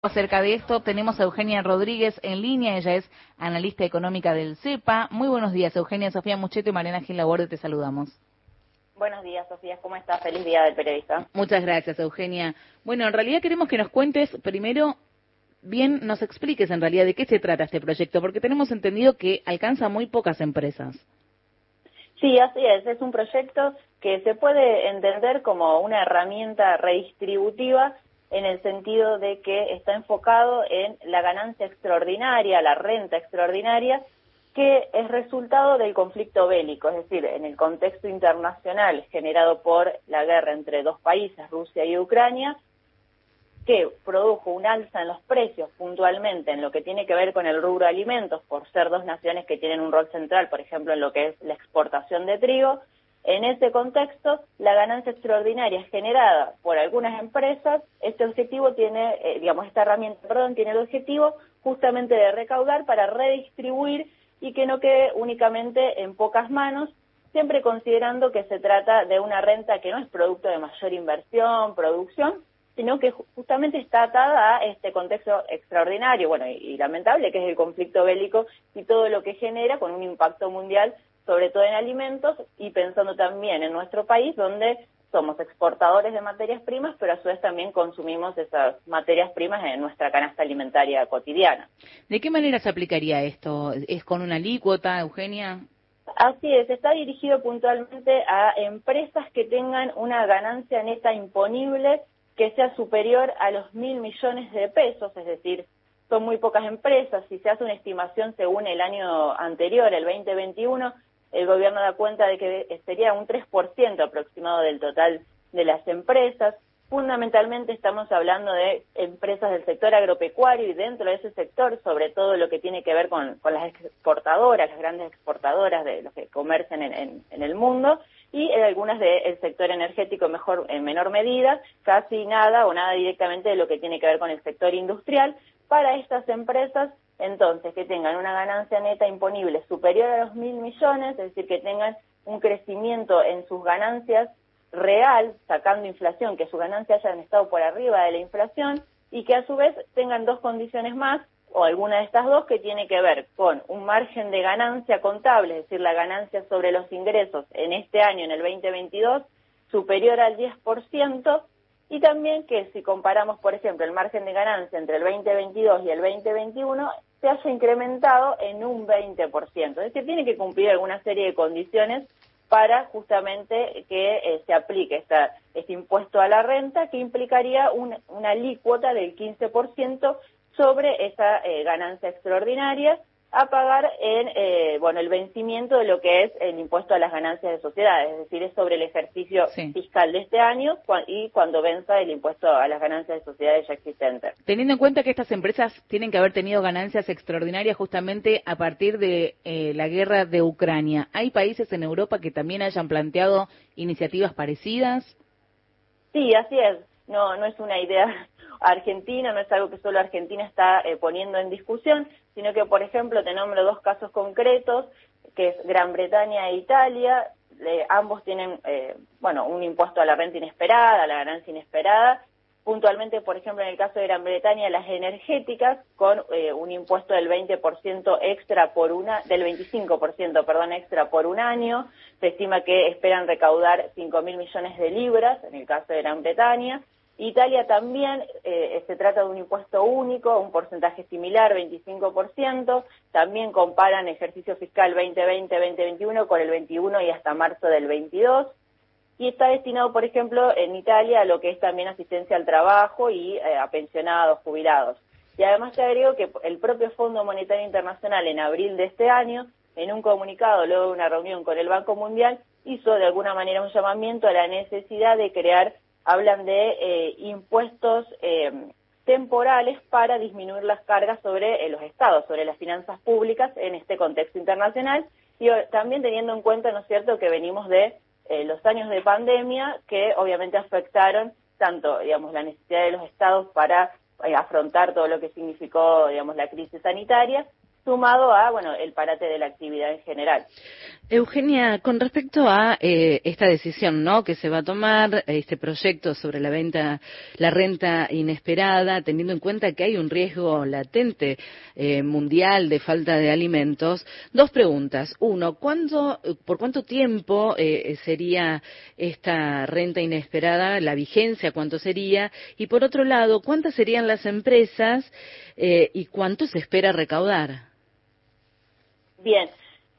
Acerca de esto tenemos a Eugenia Rodríguez en línea, ella es analista económica del CEPA. Muy buenos días, Eugenia, Sofía Mucheto y Mariana Gil Laborde, te saludamos. Buenos días, Sofía, ¿cómo estás? Feliz día del periodista. Muchas gracias, Eugenia. Bueno, en realidad queremos que nos cuentes primero, bien nos expliques en realidad de qué se trata este proyecto, porque tenemos entendido que alcanza muy pocas empresas. Sí, así es, es un proyecto que se puede entender como una herramienta redistributiva en el sentido de que está enfocado en la ganancia extraordinaria, la renta extraordinaria, que es resultado del conflicto bélico, es decir, en el contexto internacional generado por la guerra entre dos países, Rusia y Ucrania, que produjo un alza en los precios puntualmente en lo que tiene que ver con el rubro alimentos, por ser dos naciones que tienen un rol central, por ejemplo, en lo que es la exportación de trigo, en ese contexto, la ganancia extraordinaria generada por algunas empresas, este objetivo tiene, eh, digamos, esta herramienta, perdón, tiene el objetivo justamente de recaudar para redistribuir y que no quede únicamente en pocas manos, siempre considerando que se trata de una renta que no es producto de mayor inversión, producción, sino que justamente está atada a este contexto extraordinario, bueno, y lamentable, que es el conflicto bélico y todo lo que genera con un impacto mundial sobre todo en alimentos y pensando también en nuestro país, donde somos exportadores de materias primas, pero a su vez también consumimos esas materias primas en nuestra canasta alimentaria cotidiana. ¿De qué manera se aplicaría esto? ¿Es con una alícuota, Eugenia? Así es, está dirigido puntualmente a empresas que tengan una ganancia neta imponible que sea superior a los mil millones de pesos, es decir, son muy pocas empresas. Si se hace una estimación según el año anterior, el 2021, el gobierno da cuenta de que sería un 3% aproximado del total de las empresas. Fundamentalmente estamos hablando de empresas del sector agropecuario y dentro de ese sector, sobre todo lo que tiene que ver con, las exportadoras, las grandes exportadoras de los que comercian en, el mundo y algunas del sector energético mejor, en menor medida, casi nada o nada directamente de lo que tiene que ver con el sector industrial. Para estas empresas entonces, que tengan una ganancia neta imponible superior a los mil millones, es decir, que tengan un crecimiento en sus ganancias real, sacando inflación, que sus ganancias hayan estado por arriba de la inflación y que a su vez tengan dos condiciones más, o alguna de estas dos, que tiene que ver con un margen de ganancia contable, es decir, la ganancia sobre los ingresos en este año, en el 2022, superior al 10%, y también que si comparamos, por ejemplo, el margen de ganancia entre el 2022 y el 2021, se haya incrementado en un 20%. Es decir, tiene que cumplir alguna serie de condiciones para justamente que eh, se aplique esta, este impuesto a la renta, que implicaría una alícuota del 15% sobre esa eh, ganancia extraordinaria a pagar en eh, bueno el vencimiento de lo que es el impuesto a las ganancias de sociedades, es decir, es sobre el ejercicio fiscal de este año y cuando venza el impuesto a las ganancias de sociedades ya existentes. Teniendo en cuenta que estas empresas tienen que haber tenido ganancias extraordinarias justamente a partir de eh, la guerra de Ucrania, ¿hay países en Europa que también hayan planteado iniciativas parecidas? Sí, así es. No, no es una idea argentina, no es algo que solo Argentina está eh, poniendo en discusión, sino que, por ejemplo, te nombro dos casos concretos, que es Gran Bretaña e Italia, ambos tienen, eh, bueno, un impuesto a la renta inesperada, a la ganancia inesperada, puntualmente, por ejemplo, en el caso de Gran Bretaña, las energéticas, con eh, un impuesto del 20% extra por una, del 25%, perdón, extra por un año. Se estima que esperan recaudar 5 mil millones de libras, en el caso de Gran Bretaña. Italia también eh, se trata de un impuesto único, un porcentaje similar, 25%. También comparan ejercicio fiscal 2020-2021 con el 21 y hasta marzo del 22. Y está destinado, por ejemplo, en Italia a lo que es también asistencia al trabajo y eh, a pensionados, jubilados. Y además te agrego que el propio Fondo Monetario Internacional en abril de este año, en un comunicado luego de una reunión con el Banco Mundial, hizo de alguna manera un llamamiento a la necesidad de crear hablan de eh, impuestos eh, temporales para disminuir las cargas sobre eh, los estados, sobre las finanzas públicas en este contexto internacional y también teniendo en cuenta, ¿no es cierto?, que venimos de los años de pandemia que obviamente afectaron tanto, digamos, la necesidad de los estados para afrontar todo lo que significó, digamos, la crisis sanitaria, sumado a, bueno, el parate de la actividad en general. Eugenia, con respecto a eh, esta decisión, ¿no? Que se va a tomar este proyecto sobre la venta, la renta inesperada, teniendo en cuenta que hay un riesgo latente eh, mundial de falta de alimentos. Dos preguntas. Uno, ¿cuándo, por cuánto tiempo eh, sería esta renta inesperada, la vigencia, cuánto sería? Y por otro lado, ¿cuántas serían las empresas y cuánto se espera recaudar? Bien.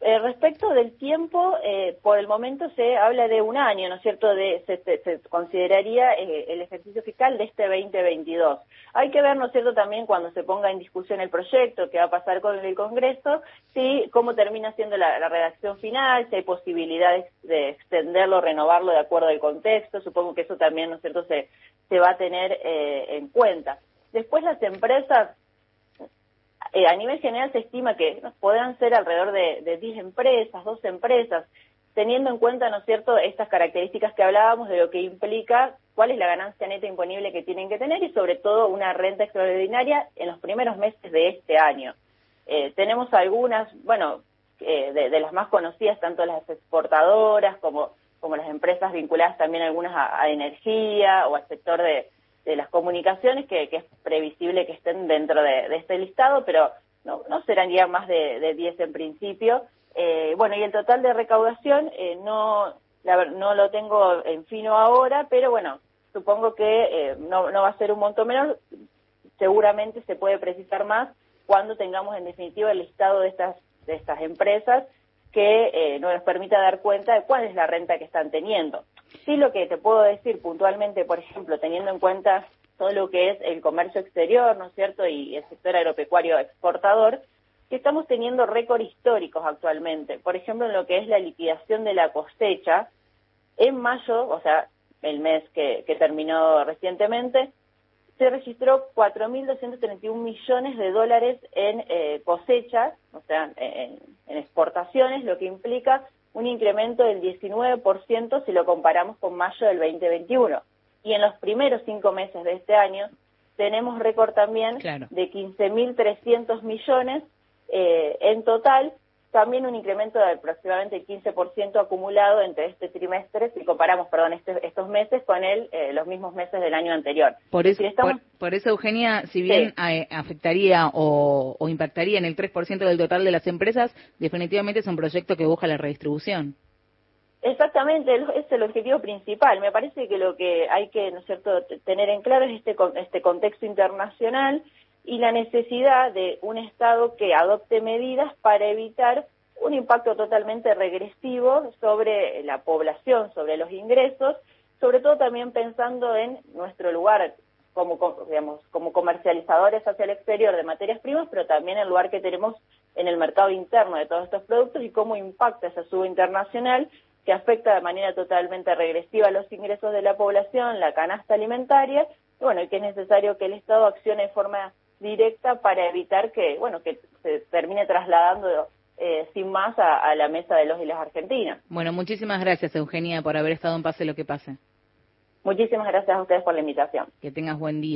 Eh, respecto del tiempo, eh, por el momento se habla de un año, ¿no es cierto? De, se, consideraría eh, el ejercicio fiscal de este 2022. Hay que ver, ¿no es cierto?, también cuando se ponga en discusión el proyecto, qué va a pasar con el Congreso, si cómo termina siendo la, redacción final, si hay posibilidades de extenderlo, renovarlo de acuerdo al contexto. Supongo que eso también, ¿no es cierto?, se, se va a tener en cuenta. Después las empresas eh, a nivel general se estima que podrán ser alrededor de, de 10 empresas, 12 empresas, teniendo en cuenta, ¿no es cierto?, estas características que hablábamos de lo que implica cuál es la ganancia neta imponible que tienen que tener y sobre todo una renta extraordinaria en los primeros meses de este año. Eh, tenemos algunas, bueno, eh, de, las más conocidas, tanto las exportadoras como, como las empresas vinculadas también algunas a energía o al sector de, de las comunicaciones, que, es previsible que estén dentro de, este listado, pero no, no serán ya más de 10 en principio. Eh, bueno, y el total de recaudación eh, no, no lo tengo en fino ahora, pero bueno, supongo que eh, no, no va a ser un monto menor, seguramente se puede precisar más cuando tengamos en definitiva el listado de estas, de estas empresas que eh, nos permita dar cuenta de cuál es la renta que están teniendo. Sí, lo que te puedo decir puntualmente, por ejemplo, teniendo en cuenta todo lo que es el comercio exterior, ¿no es cierto?, y el sector agropecuario exportador, que estamos teniendo récord históricos actualmente. Por ejemplo, en lo que es la liquidación de la cosecha, en mayo, o sea, el mes que, que terminó recientemente, se registró 4.231 millones de dólares en eh, cosechas, o sea, en, exportaciones, lo que implica un incremento del 19% si lo comparamos con mayo del 2021. Y en los primeros cinco meses de este año tenemos récord también de 15.300 millones eh, en total, también un incremento de aproximadamente el 15% acumulado entre este trimestre, si comparamos, perdón, este, estos meses con el, eh, los mismos meses del año anterior. Por eso, por, eso Eugenia, si bien eh, afectaría o, impactaría en el 3% del total de las empresas, definitivamente es un proyecto que busca la redistribución. Exactamente, es el objetivo principal. Me parece que lo que hay que, ¿no es cierto?, tener en claro es este, este contexto internacional y la necesidad de un Estado que adopte medidas para evitar un impacto totalmente regresivo sobre la población, sobre los ingresos, sobre todo también pensando en nuestro lugar como, digamos, como comercializadores hacia el exterior de materias primas, pero también el lugar que tenemos en el mercado interno de todos estos productos y cómo impacta esa suba internacional que afecta de manera totalmente regresiva los ingresos de la población, la canasta alimentaria, y bueno, y que es necesario que el Estado accione de forma directa para evitar que, bueno, que se termine trasladando eh, sin más a, la mesa de los y las argentinas. Bueno, muchísimas gracias, Eugenia, por haber estado en Pase lo que pase. Muchísimas gracias a ustedes por la invitación. Que tengas buen día.